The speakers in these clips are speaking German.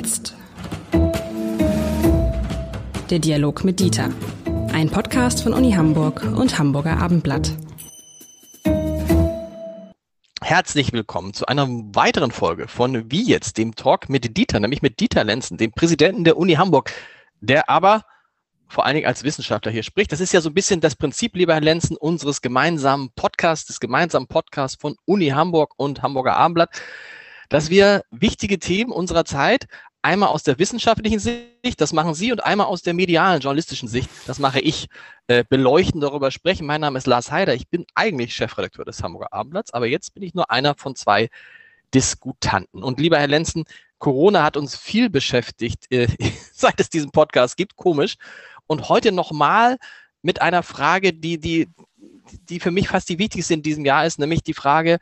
jetzt? Der Dialog mit Dieter. Ein Podcast von Uni Hamburg und Hamburger Abendblatt. Herzlich willkommen zu einer weiteren Folge von Wie jetzt, dem Talk mit Dieter, nämlich mit Dieter Lenzen, dem Präsidenten der Uni Hamburg, der aber vor allen Dingen als Wissenschaftler hier spricht. Das ist ja so ein bisschen das Prinzip, lieber Herr Lenzen, unseres gemeinsamen Podcasts, des gemeinsamen Podcasts von Uni Hamburg und Hamburger Abendblatt, dass wir wichtige Themen unserer Zeit einmal aus der wissenschaftlichen Sicht, das machen Sie, und einmal aus der medialen, journalistischen Sicht, das mache ich, äh, beleuchten, darüber sprechen. Mein Name ist Lars Heider, ich bin eigentlich Chefredakteur des Hamburger Abendblatts, aber jetzt bin ich nur einer von zwei Diskutanten. Und lieber Herr Lenzen, Corona hat uns viel beschäftigt, äh, seit es diesen Podcast gibt, komisch. Und heute nochmal mit einer Frage, die, die, die für mich fast die wichtigste in diesem Jahr ist, nämlich die Frage,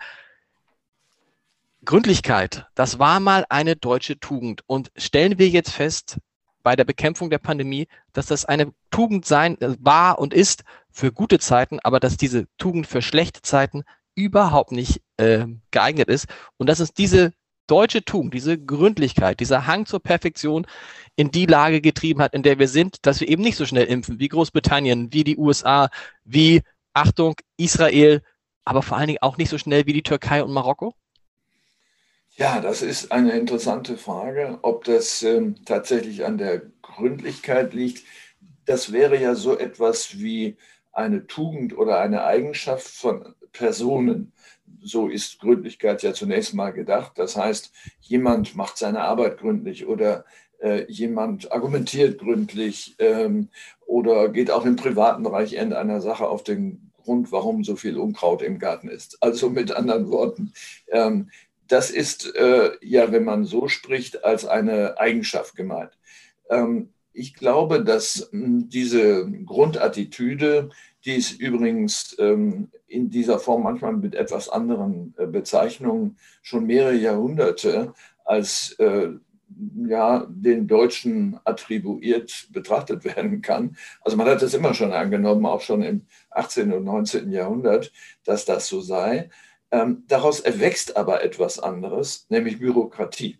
Gründlichkeit, das war mal eine deutsche Tugend. Und stellen wir jetzt fest, bei der Bekämpfung der Pandemie, dass das eine Tugend sein äh, war und ist für gute Zeiten, aber dass diese Tugend für schlechte Zeiten überhaupt nicht äh, geeignet ist. Und dass es diese deutsche Tugend, diese Gründlichkeit, dieser Hang zur Perfektion in die Lage getrieben hat, in der wir sind, dass wir eben nicht so schnell impfen wie Großbritannien, wie die USA, wie, Achtung, Israel, aber vor allen Dingen auch nicht so schnell wie die Türkei und Marokko? Ja, das ist eine interessante Frage, ob das ähm, tatsächlich an der Gründlichkeit liegt. Das wäre ja so etwas wie eine Tugend oder eine Eigenschaft von Personen so ist Gründlichkeit ja zunächst mal gedacht. Das heißt, jemand macht seine Arbeit gründlich oder äh, jemand argumentiert gründlich ähm, oder geht auch im privaten Bereich irgendeiner Sache auf den Grund, warum so viel Unkraut im Garten ist. Also mit anderen Worten, ähm, das ist äh, ja, wenn man so spricht, als eine Eigenschaft gemeint. Ähm, ich glaube, dass hm, diese Grundattitüde, die es übrigens ähm, in dieser Form manchmal mit etwas anderen äh, Bezeichnungen schon mehrere Jahrhunderte als äh, ja, den Deutschen attribuiert betrachtet werden kann. Also man hat es immer schon angenommen, auch schon im 18. und 19. Jahrhundert, dass das so sei. Ähm, daraus erwächst aber etwas anderes, nämlich Bürokratie.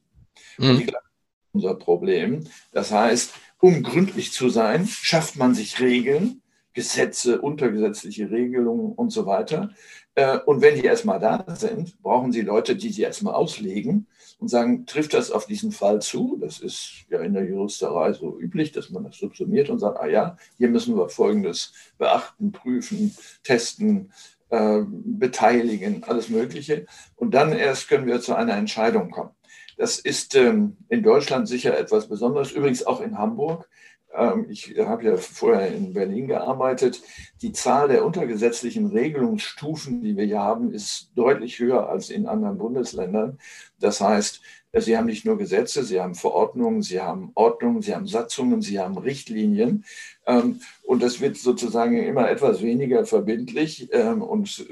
Mhm. Glaube, unser Problem. Das heißt, um gründlich zu sein, schafft man sich Regeln, Gesetze, untergesetzliche Regelungen und so weiter. Äh, und wenn die erstmal da sind, brauchen sie Leute, die sie erstmal auslegen und sagen, trifft das auf diesen Fall zu? Das ist ja in der Juristerei so üblich, dass man das subsumiert und sagt, ah ja, hier müssen wir Folgendes beachten, prüfen, testen, äh, beteiligen, alles Mögliche. Und dann erst können wir zu einer Entscheidung kommen. Das ist ähm, in Deutschland sicher etwas Besonderes, übrigens auch in Hamburg. Ähm, ich habe ja vorher in Berlin gearbeitet. Die Zahl der untergesetzlichen Regelungsstufen, die wir hier haben, ist deutlich höher als in anderen Bundesländern. Das heißt, Sie haben nicht nur Gesetze, Sie haben Verordnungen, Sie haben Ordnungen, Sie haben Satzungen, Sie haben Richtlinien. Ähm, und das wird sozusagen immer etwas weniger verbindlich ähm, und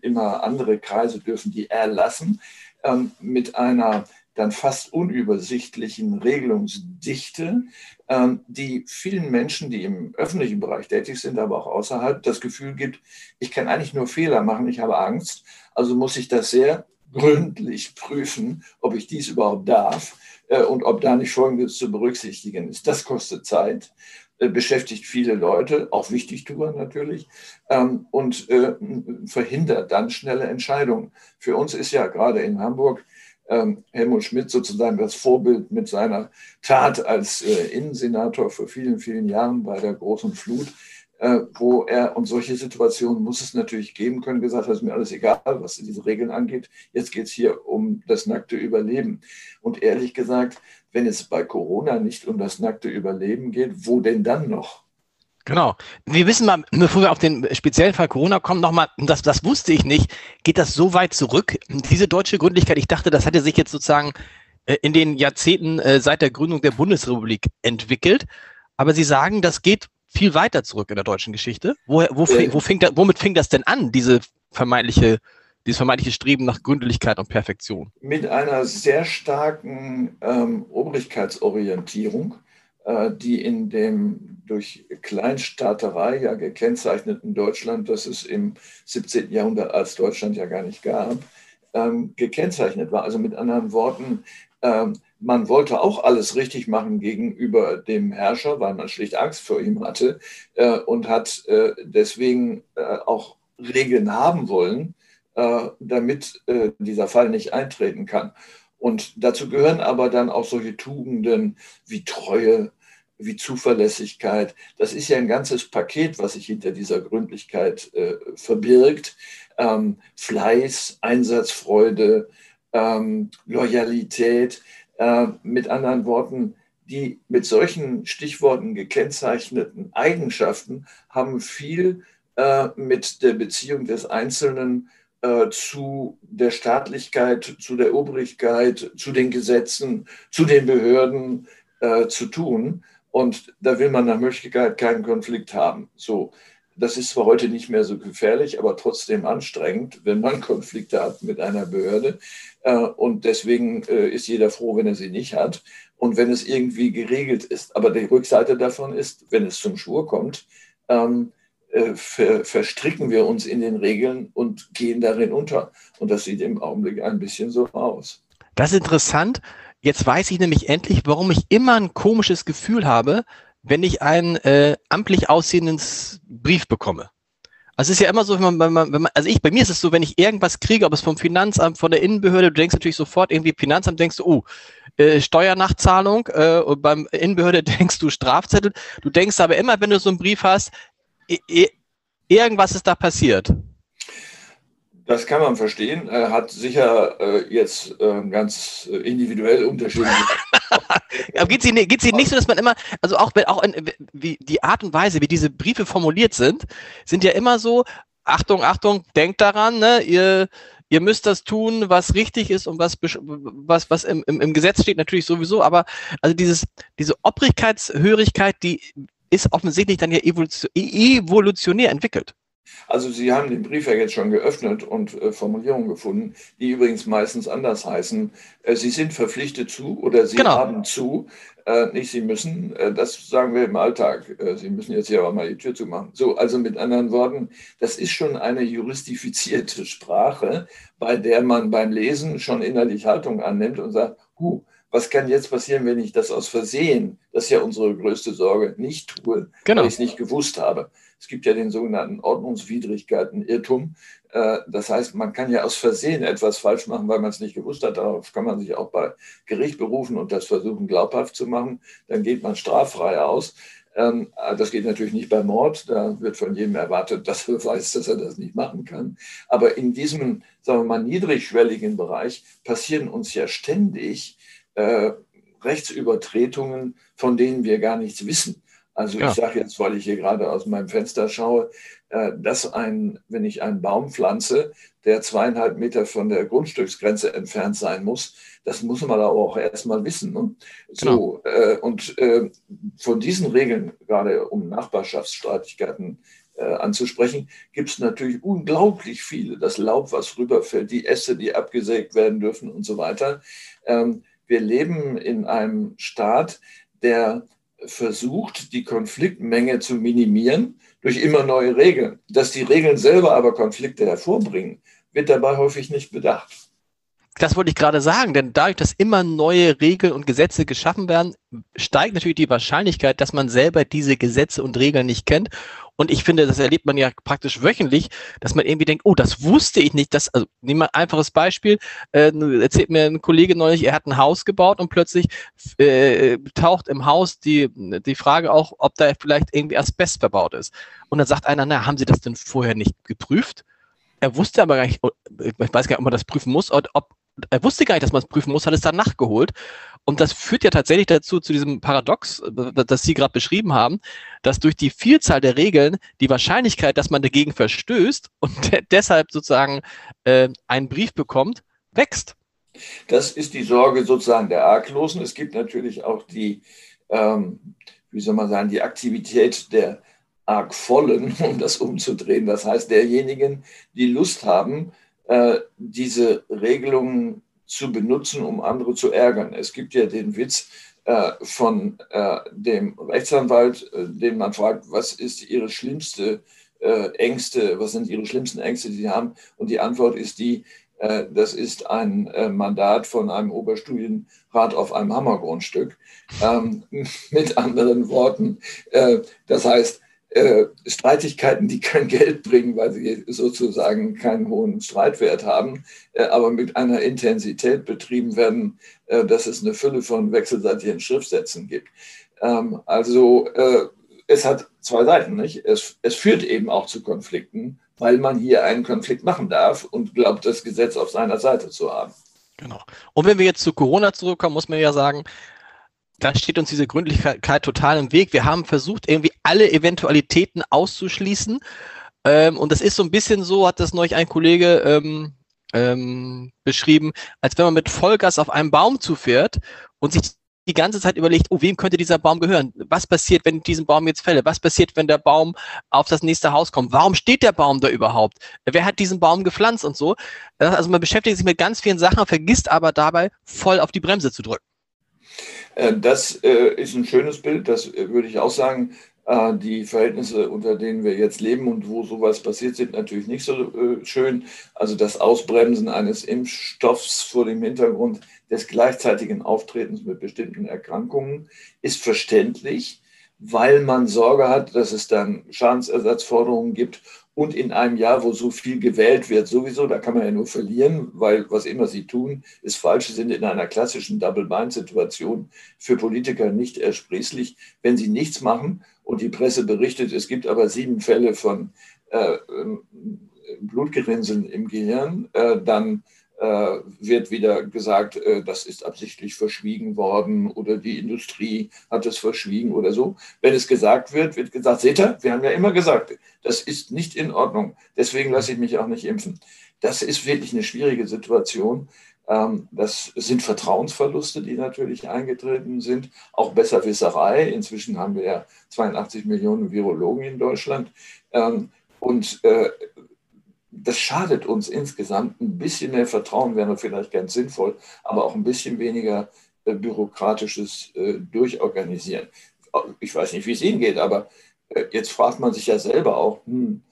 immer andere Kreise dürfen die erlassen mit einer dann fast unübersichtlichen Regelungsdichte, ähm, die vielen Menschen, die im öffentlichen Bereich tätig sind, aber auch außerhalb, das Gefühl gibt, ich kann eigentlich nur Fehler machen, ich habe Angst, also muss ich das sehr gründlich prüfen, ob ich dies überhaupt darf äh, und ob da nicht Folgendes zu berücksichtigen ist. Das kostet Zeit äh, beschäftigt viele Leute, auch Wichtigtuer natürlich, ähm, und äh, verhindert dann schnelle Entscheidungen. Für uns ist ja gerade in Hamburg ähm, Helmut Schmidt sozusagen das Vorbild mit seiner Tat als Innensenator vor vielen, vielen Jahren bei der großen Flut, wo er, und solche Situationen muss es natürlich geben können, gesagt hat, ist mir alles egal, was diese Regeln angeht. Jetzt geht es hier um das nackte Überleben. Und ehrlich gesagt, wenn es bei Corona nicht um das nackte Überleben geht, wo denn dann noch? Genau. Wir wissen mal, bevor wir auf den speziellen Fall Corona kommen, nochmal, das, das wusste ich nicht, geht das so weit zurück? Diese deutsche Gründlichkeit, ich dachte, das hatte sich jetzt sozusagen äh, in den Jahrzehnten äh, seit der Gründung der Bundesrepublik entwickelt. Aber Sie sagen, das geht viel weiter zurück in der deutschen Geschichte. Wo, wo, fing, wo fing da, womit fing das denn an, diese vermeintliche, dieses vermeintliche Streben nach Gründlichkeit und Perfektion? Mit einer sehr starken ähm, Obrigkeitsorientierung äh, die in dem durch Kleinstaaterei ja gekennzeichneten Deutschland, das es im 17. Jahrhundert als Deutschland ja gar nicht gab, ähm, gekennzeichnet war. Also mit anderen Worten, ähm, man wollte auch alles richtig machen gegenüber dem Herrscher, weil man schlicht Angst vor ihm hatte äh, und hat äh, deswegen äh, auch Regeln haben wollen, äh, damit äh, dieser Fall nicht eintreten kann. Und dazu gehören aber dann auch solche Tugenden wie Treue, wie Zuverlässigkeit. Das ist ja ein ganzes Paket, was sich hinter dieser Gründlichkeit äh, verbirgt. Ähm, Fleiß, Einsatzfreude, ähm, Loyalität. Äh, mit anderen Worten, die mit solchen Stichworten gekennzeichneten Eigenschaften haben viel äh, mit der Beziehung des Einzelnen äh, zu der Staatlichkeit, zu der Obrigkeit, zu den Gesetzen, zu den Behörden äh, zu tun. Und da will man nach Möglichkeit keinen Konflikt haben. So, das ist zwar heute nicht mehr so gefährlich, aber trotzdem anstrengend, wenn man Konflikte hat mit einer Behörde. Äh, und deswegen äh, ist jeder froh, wenn er sie nicht hat und wenn es irgendwie geregelt ist. Aber die Rückseite davon ist, wenn es zum Schwur kommt, ähm, äh, verstricken wir uns in den Regeln und gehen darin unter. Und das sieht im Augenblick ein bisschen so aus. Das ist interessant. Jetzt weiß ich nämlich endlich, warum ich immer ein komisches Gefühl habe, wenn ich einen äh, amtlich aussehenden Brief bekomme. Also es ist ja immer so, wenn man, wenn man, wenn man, also ich, bei mir ist es so, wenn ich irgendwas kriege, ob es vom Finanzamt, von der Innenbehörde, du denkst natürlich sofort irgendwie Finanzamt, denkst du, oh, äh, Steuernachzahlung, äh, und beim Innenbehörde denkst du Strafzettel. Du denkst aber immer, wenn du so einen Brief hast, irgendwas ist da passiert. Das kann man verstehen. Er hat sicher äh, jetzt äh, ganz individuell unterschiedliche. Aber geht es Ihnen, Ihnen nicht so, dass man immer, also auch, auch in, wie die Art und Weise, wie diese Briefe formuliert sind, sind ja immer so, Achtung, Achtung, denkt daran, ne, ihr, ihr müsst das tun, was richtig ist und was, was, was im, im, im Gesetz steht, natürlich sowieso, aber also dieses, diese Obrigkeitshörigkeit, die ist offensichtlich dann ja evolutionär entwickelt. Also Sie haben den Brief ja jetzt schon geöffnet und äh, Formulierungen gefunden, die übrigens meistens anders heißen. Äh, Sie sind verpflichtet zu oder Sie genau. haben zu, äh, nicht Sie müssen, äh, das sagen wir im Alltag. Äh, Sie müssen jetzt hier aber mal die Tür zumachen. So, also mit anderen Worten, das ist schon eine juristifizierte Sprache, bei der man beim Lesen schon innerlich Haltung annimmt und sagt, huh, was kann jetzt passieren, wenn ich das aus Versehen, das ist ja unsere größte Sorge, nicht tue, genau. weil ich es nicht gewusst habe. Es gibt ja den sogenannten Ordnungswidrigkeiten, Irrtum. Äh, das heißt, man kann ja aus Versehen etwas falsch machen, weil man es nicht gewusst hat. Darauf kann man sich auch bei Gericht berufen und das versuchen glaubhaft zu machen. Dann geht man straffrei aus. Ähm, das geht natürlich nicht bei Mord. Da wird von jedem erwartet, dass er weiß, dass er das nicht machen kann. Aber in diesem, sagen wir mal, niedrigschwelligen Bereich passieren uns ja ständig äh, Rechtsübertretungen, von denen wir gar nichts wissen. Also ja. ich sage jetzt, weil ich hier gerade aus meinem Fenster schaue, äh, dass ein, wenn ich einen Baum pflanze, der zweieinhalb Meter von der Grundstücksgrenze entfernt sein muss, das muss man aber auch erstmal wissen. Ne? So, genau. äh, und äh, von diesen Regeln, gerade um Nachbarschaftsstreitigkeiten äh, anzusprechen, gibt es natürlich unglaublich viele. Das Laub, was rüberfällt, die Äste, die abgesägt werden dürfen und so weiter. Ähm, wir leben in einem Staat, der versucht, die Konfliktmenge zu minimieren durch immer neue Regeln. Dass die Regeln selber aber Konflikte hervorbringen, wird dabei häufig nicht bedacht. Das wollte ich gerade sagen, denn dadurch, dass immer neue Regeln und Gesetze geschaffen werden, steigt natürlich die Wahrscheinlichkeit, dass man selber diese Gesetze und Regeln nicht kennt und ich finde, das erlebt man ja praktisch wöchentlich, dass man irgendwie denkt, oh, das wusste ich nicht. Das, also nehmen wir ein einfaches Beispiel. Äh, erzählt mir ein Kollege neulich, er hat ein Haus gebaut und plötzlich äh, taucht im Haus die, die Frage auch, ob da vielleicht irgendwie Asbest verbaut ist. Und dann sagt einer, na, haben Sie das denn vorher nicht geprüft? Er wusste aber gar nicht, ich weiß gar nicht, ob man das prüfen muss, ob, er wusste gar nicht, dass man es prüfen muss, hat es dann nachgeholt. Und das führt ja tatsächlich dazu, zu diesem Paradox, das Sie gerade beschrieben haben, dass durch die Vielzahl der Regeln die Wahrscheinlichkeit, dass man dagegen verstößt und de deshalb sozusagen äh, einen Brief bekommt, wächst. Das ist die Sorge sozusagen der Arglosen. Es gibt natürlich auch die, ähm, wie soll man sagen, die Aktivität der Argvollen, um das umzudrehen. Das heißt, derjenigen, die Lust haben, äh, diese Regelungen zu benutzen, um andere zu ärgern. Es gibt ja den Witz äh, von äh, dem Rechtsanwalt, äh, den man fragt, was ist Ihre schlimmste äh, Ängste, was sind Ihre schlimmsten Ängste, die Sie haben? Und die Antwort ist die, Äh, das ist ein äh, Mandat von einem Oberstudienrat auf einem Hammergrundstück. Ähm, mit anderen Worten, äh, das heißt, Streitigkeiten, die kein Geld bringen, weil sie sozusagen keinen hohen Streitwert haben, aber mit einer Intensität betrieben werden, dass es eine Fülle von wechselseitigen Schriftsätzen gibt. Ähm, also es hat zwei Seiten, nicht? Es, es führt eben auch zu Konflikten weil man hier einen Konflikt machen darf und glaubt, das Gesetz auf seiner Seite zu haben. Genau. Und wenn wir jetzt zu Corona zurückkommen, muss man ja sagen, da steht uns diese Gründlichkeit total im Weg. Wir haben versucht, irgendwie alle Eventualitäten auszuschließen. Ähm, und das ist so ein bisschen so, hat das neulich ein Kollege ähm, ähm, beschrieben, als wenn man mit Vollgas auf einem Baum zufährt und sich die ganze Zeit überlegt, oh, wem könnte dieser Baum gehören? Was passiert, wenn ich diesen Baum jetzt fälle? Was passiert, wenn der Baum auf das nächste Haus kommt? Warum steht der Baum da überhaupt? Wer hat diesen Baum gepflanzt und so? Also man beschäftigt sich mit ganz vielen Sachen, vergisst aber dabei voll auf die Bremse zu drücken. Äh, das äh, ist ein schönes Bild, das äh, würde ich auch sagen. Die Verhältnisse, unter denen wir jetzt leben und wo sowas passiert, sind natürlich nicht so schön. Also das Ausbremsen eines Impfstoffs vor dem Hintergrund des gleichzeitigen Auftretens mit bestimmten Erkrankungen ist verständlich, weil man Sorge hat, dass es dann Schadensersatzforderungen gibt und in einem Jahr, wo so viel gewählt wird, sowieso, da kann man ja nur verlieren, weil was immer sie tun, ist falsch. Sie sind in einer klassischen Double-Bind-Situation für Politiker nicht ersprießlich, wenn sie nichts machen und die Presse berichtet, es gibt aber sieben Fälle von äh, ähm, Blutgerinnseln im Gehirn, äh, dann wird wieder gesagt, äh, das ist absichtlich verschwiegen worden oder die Industrie hat es verschwiegen oder so. Wenn es gesagt wird, wird gesagt, seht ihr, wir haben ja immer gesagt, das ist nicht in Ordnung. Deswegen lasse ich mich auch nicht impfen. Das ist wirklich eine schwierige Situation. Ähm, das sind Vertrauensverluste, die natürlich eingetreten sind. Auch Besserwisserei. Inzwischen haben wir ja 82 Millionen Virologen in Deutschland. Ähm, und äh, das schadet uns insgesamt. Ein bisschen mehr Vertrauen wäre vielleicht ganz sinnvoll, aber auch ein bisschen weniger äh, bürokratisches äh, Durchorganisieren. Ich weiß nicht, wie es Ihnen geht, aber äh, jetzt fragt man sich ja selber auch, hm,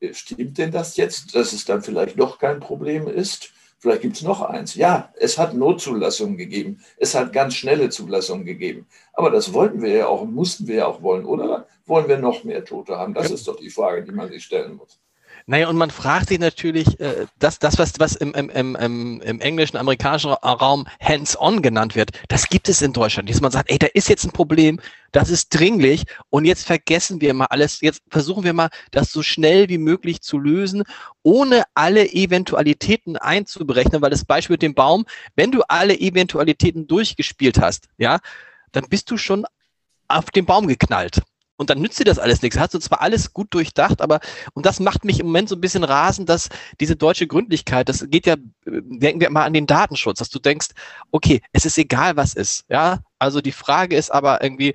äh, stimmt denn das jetzt, dass es dann vielleicht doch kein Problem ist? Vielleicht gibt es noch eins. Ja, es hat Notzulassungen gegeben. Es hat ganz schnelle Zulassungen gegeben. Aber das wollten wir ja auch und mussten wir ja auch wollen, oder? Wollen wir noch mehr Tote haben? Das ist doch die Frage, die man sich stellen muss. Naja, und man fragt sich natürlich, äh, das, das was, was im, im, im, im englischen, amerikanischen Raum hands-on genannt wird, das gibt es in Deutschland. Dass man sagt, ey, da ist jetzt ein Problem, das ist dringlich und jetzt vergessen wir mal alles, jetzt versuchen wir mal, das so schnell wie möglich zu lösen, ohne alle Eventualitäten einzuberechnen, weil das Beispiel mit dem Baum, wenn du alle Eventualitäten durchgespielt hast, ja, dann bist du schon auf den Baum geknallt. Und dann nützt dir das alles nichts. Hast du zwar alles gut durchdacht, aber, und das macht mich im Moment so ein bisschen rasend, dass diese deutsche Gründlichkeit, das geht ja, denken wir mal an den Datenschutz, dass du denkst, okay, es ist egal, was ist, ja. Also die Frage ist aber irgendwie,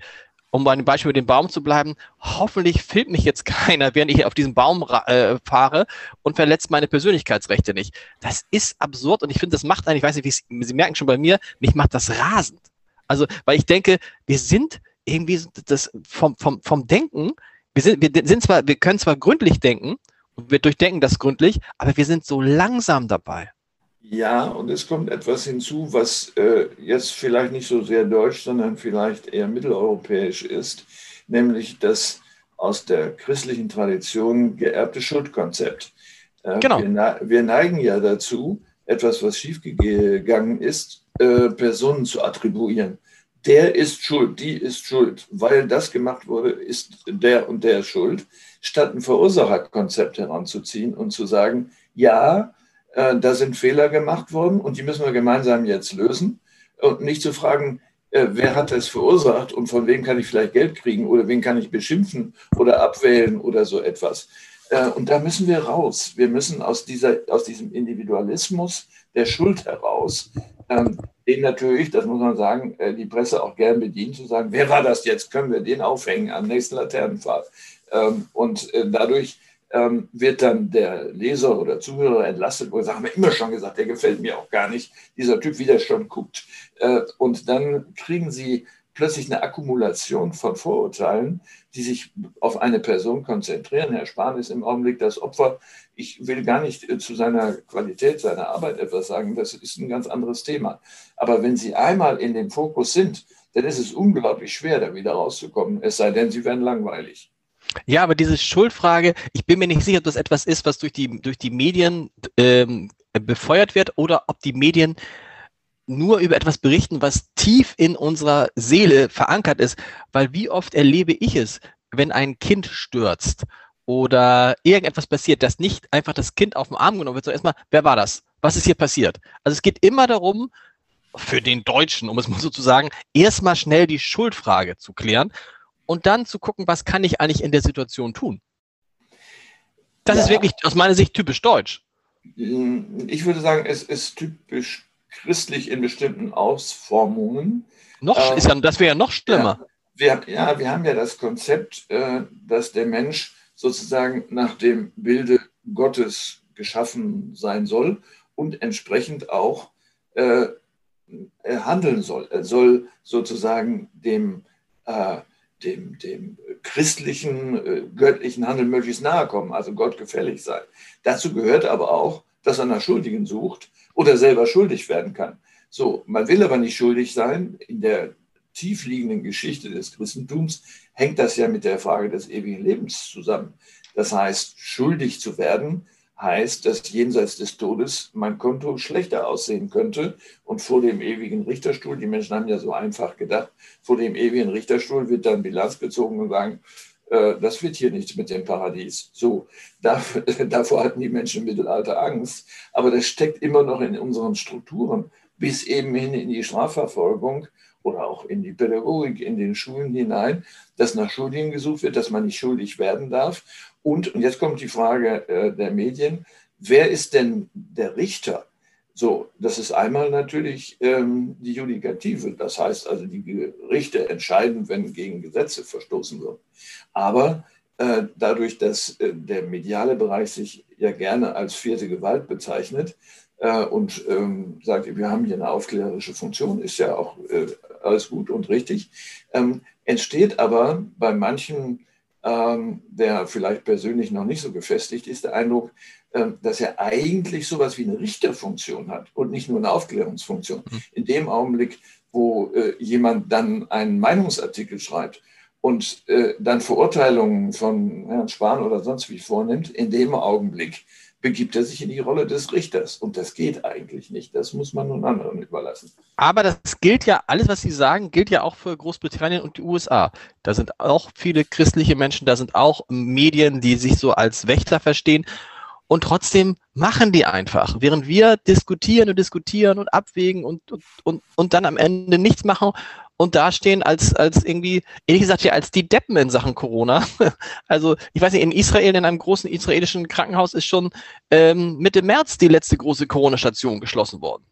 um bei dem Beispiel mit dem Baum zu bleiben, hoffentlich filmt mich jetzt keiner, während ich auf diesen Baum äh, fahre und verletzt meine Persönlichkeitsrechte nicht. Das ist absurd und ich finde, das macht einen, ich weiß nicht, wie Sie merken schon bei mir, mich macht das rasend. Also, weil ich denke, wir sind irgendwie das vom, vom, vom Denken, wir sind, wir sind zwar, wir können zwar gründlich denken und wir durchdenken das gründlich, aber wir sind so langsam dabei. Ja, und es kommt etwas hinzu, was äh, jetzt vielleicht nicht so sehr deutsch, sondern vielleicht eher mitteleuropäisch ist, nämlich das aus der christlichen Tradition geerbte Schuldkonzept. Äh, genau. wir, wir, neigen ja dazu, etwas, was schiefgegangen ist, äh, Personen zu attribuieren der ist schuld, die ist schuld, weil das gemacht wurde, ist der und der schuld, statt ein Verursacherkonzept heranzuziehen und zu sagen, ja, äh, da sind Fehler gemacht worden und die müssen wir gemeinsam jetzt lösen und nicht zu fragen, äh, wer hat das verursacht und von wem kann ich vielleicht Geld kriegen oder wen kann ich beschimpfen oder abwählen oder so etwas. Äh, und da müssen wir raus. Wir müssen aus, dieser, aus diesem Individualismus der Schuld heraus den natürlich, das muss man sagen, äh, die Presse auch gern bedient, zu sagen, wer war das jetzt? Können wir den aufhängen am nächsten Laternenpfahl? Ähm, und äh, dadurch ähm, wird dann der Leser oder Zuhörer entlastet, wo er sagt, haben wir immer schon gesagt, der gefällt mir auch gar nicht, dieser Typ, wie der schon guckt. Äh, und dann kriegen sie plötzlich eine Akkumulation von Vorurteilen, die sich auf eine Person konzentrieren. Herr Spahn ist im Augenblick das Opfer. Ich will gar nicht äh, zu seiner Qualität seiner Arbeit etwas sagen, das ist ein ganz anderes Thema. Aber wenn Sie einmal in dem Fokus sind, dann ist es unglaublich schwer, da wieder rauszukommen, es sei denn, Sie werden langweilig. Ja, aber diese Schuldfrage, ich bin mir nicht sicher, ob das etwas ist, was durch die, durch die Medien ähm, befeuert wird oder ob die Medien nur über etwas berichten, was tief in unserer Seele verankert ist. Weil wie oft erlebe ich es, wenn ein Kind stürzt oder irgendetwas passiert, dass nicht einfach das Kind auf den Arm genommen wird, sondern erstmal, wer war das? Was ist hier passiert? Also es geht immer darum, für den Deutschen, um es mal so zu sagen, erstmal schnell die Schuldfrage zu klären und dann zu gucken, was kann ich eigentlich in der Situation tun. Das ja. ist wirklich aus meiner Sicht typisch deutsch. Ich würde sagen, es ist typisch christlich in bestimmten Ausformungen. Noch, ähm, ist ja, das wäre ja noch schlimmer. Ja wir, ja, wir haben ja das Konzept, äh, dass der Mensch sozusagen nach dem Bilde Gottes geschaffen sein soll und entsprechend auch äh, äh handeln soll. Er soll sozusagen dem, äh, dem, dem christlichen, äh, göttlichen Handeln möglichst nahe kommen, also Gott gefällig sein. Dazu gehört aber auch, dass er nach Schuldigen sucht oder selber schuldig werden kann. So, man will aber nicht schuldig sein. In der tiefliegenden Geschichte des Christentums hängt das ja mit der Frage des ewigen Lebens zusammen. Das heißt, schuldig zu werden heißt, dass jenseits des Todes mein Konto schlechter aussehen könnte und vor dem ewigen Richterstuhl, die Menschen haben ja so einfach gedacht, vor dem ewigen Richterstuhl wird dann Bilanz gezogen und sagen, das wird hier nichts mit dem Paradies. So, davor hatten die Menschen im Mittelalter Angst, aber das steckt immer noch in unseren Strukturen, bis eben hin in die Strafverfolgung oder auch in die Pädagogik, in den Schulen hinein, dass nach Schuldigen gesucht wird, dass man nicht schuldig werden darf. Und, und jetzt kommt die Frage äh, der Medien, wer ist denn der Richter? So, das ist einmal natürlich ähm, die Judikative, das heißt also die Gerichte entscheiden, wenn gegen Gesetze verstoßen wird. Aber äh, dadurch, dass äh, der mediale Bereich sich ja gerne als vierte Gewalt bezeichnet äh, und ähm, sagt, wir haben hier eine aufklärerische Funktion, ist ja auch äh, alles gut und richtig, ähm, entsteht aber bei manchen, ähm, der vielleicht persönlich noch nicht so gefestigt ist, der Eindruck, ähm, dass er eigentlich sowas wie eine Richterfunktion hat und nicht nur eine Aufklärungsfunktion. Mhm. In dem Augenblick, wo äh, jemand dann einen Meinungsartikel schreibt und äh, dann Verurteilungen von Herrn Spahn oder sonst wie vornimmt, in dem Augenblick begibt er sich in die Rolle des Richters. Und das geht eigentlich nicht. Das muss man nun anderen überlassen. Aber das gilt ja, alles, was Sie sagen, gilt ja auch für Großbritannien und die USA. Da sind auch viele christliche Menschen, da sind auch Medien, die sich so als Wächter verstehen. Und trotzdem machen die einfach, während wir diskutieren und diskutieren und abwägen und, und, und, und dann am Ende nichts machen und dastehen als, als irgendwie, ehrlich gesagt, ja, als die Deppen in Sachen Corona. Also, ich weiß nicht, in Israel, in einem großen israelischen Krankenhaus ist schon ähm, Mitte März die letzte große Corona-Station geschlossen worden.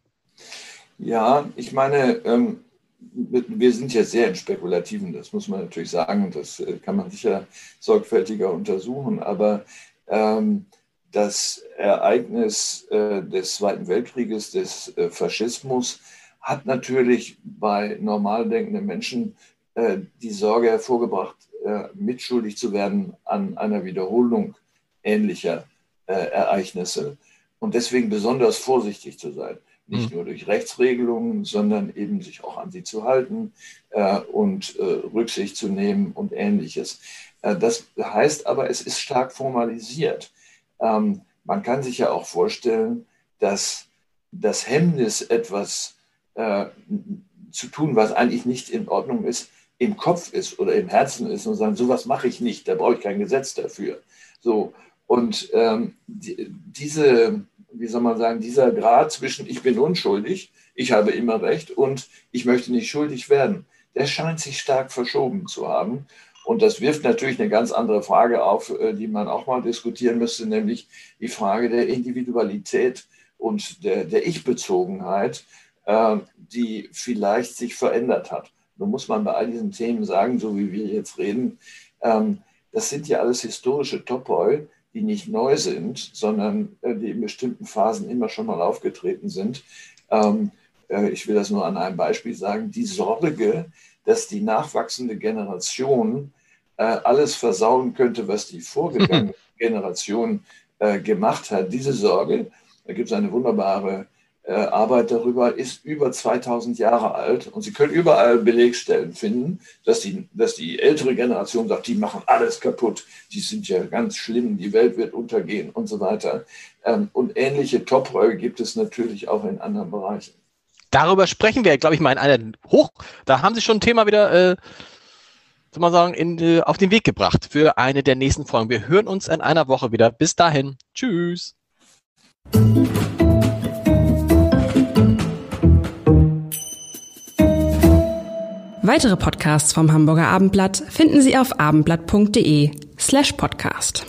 Ja, ich meine, ähm, wir sind ja sehr in Spekulativen, das muss man natürlich sagen, das äh, kann man sicher sorgfältiger untersuchen, aber ähm, das Ereignis äh, des Zweiten Weltkrieges, des äh, Faschismus, hat natürlich bei normal denkenden Menschen äh, die Sorge hervorgebracht, äh, mitschuldig zu werden an einer Wiederholung ähnlicher äh, Ereignisse und deswegen besonders vorsichtig zu sein. Nicht mhm. nur durch Rechtsregelungen, sondern eben sich auch an sie zu halten äh, und Rücksicht zu nehmen und ähnliches. das heißt aber, es ist stark formalisiert. Ähm, man kann sich ja auch vorstellen, dass das Hemmnis, etwas äh, zu tun, was eigentlich nicht in Ordnung ist, im Kopf ist oder im Herzen ist und sagen, sowas mache ich nicht, da brauche ich kein Gesetz dafür. So, und ähm, die, diese, wie soll man sagen, dieser Grad zwischen ich bin unschuldig, ich habe immer recht und ich möchte nicht schuldig werden, der scheint sich stark verschoben zu haben. Und das wirft natürlich eine ganz andere Frage auf, äh, die man auch mal diskutieren müsste, nämlich die Frage der Individualität und der, der Ich-Bezogenheit, äh, die vielleicht sich verändert hat. Nun muss man bei all diesen Themen sagen, so wie wir jetzt reden, ähm, das sind ja alles historische Topoi, die nicht neu sind, sondern äh, die in bestimmten Phasen immer schon mal aufgetreten sind. Ähm, ich will das nur an einem Beispiel sagen. Die Sorge, dass die nachwachsende Generation alles versauen könnte, was die vorgegangene Generation äh, gemacht hat. Diese Sorge, da gibt es eine wunderbare äh, Arbeit darüber, ist über 2000 Jahre alt und Sie können überall Belegstellen finden, dass die, dass die ältere Generation sagt, die machen alles kaputt, die sind ja ganz schlimm, die Welt wird untergehen und so weiter. Ähm, und ähnliche Topräume gibt es natürlich auch in anderen Bereichen. Darüber sprechen wir, glaube ich, mal in einer Hoch. Da haben Sie schon ein Thema wieder, äh, soll man sagen, in, äh, auf den Weg gebracht für eine der nächsten Folgen. Wir hören uns in einer Woche wieder. Bis dahin. Tschüss. Weitere Podcasts vom Hamburger Abendblatt finden Sie auf abendblatt.de slash podcast.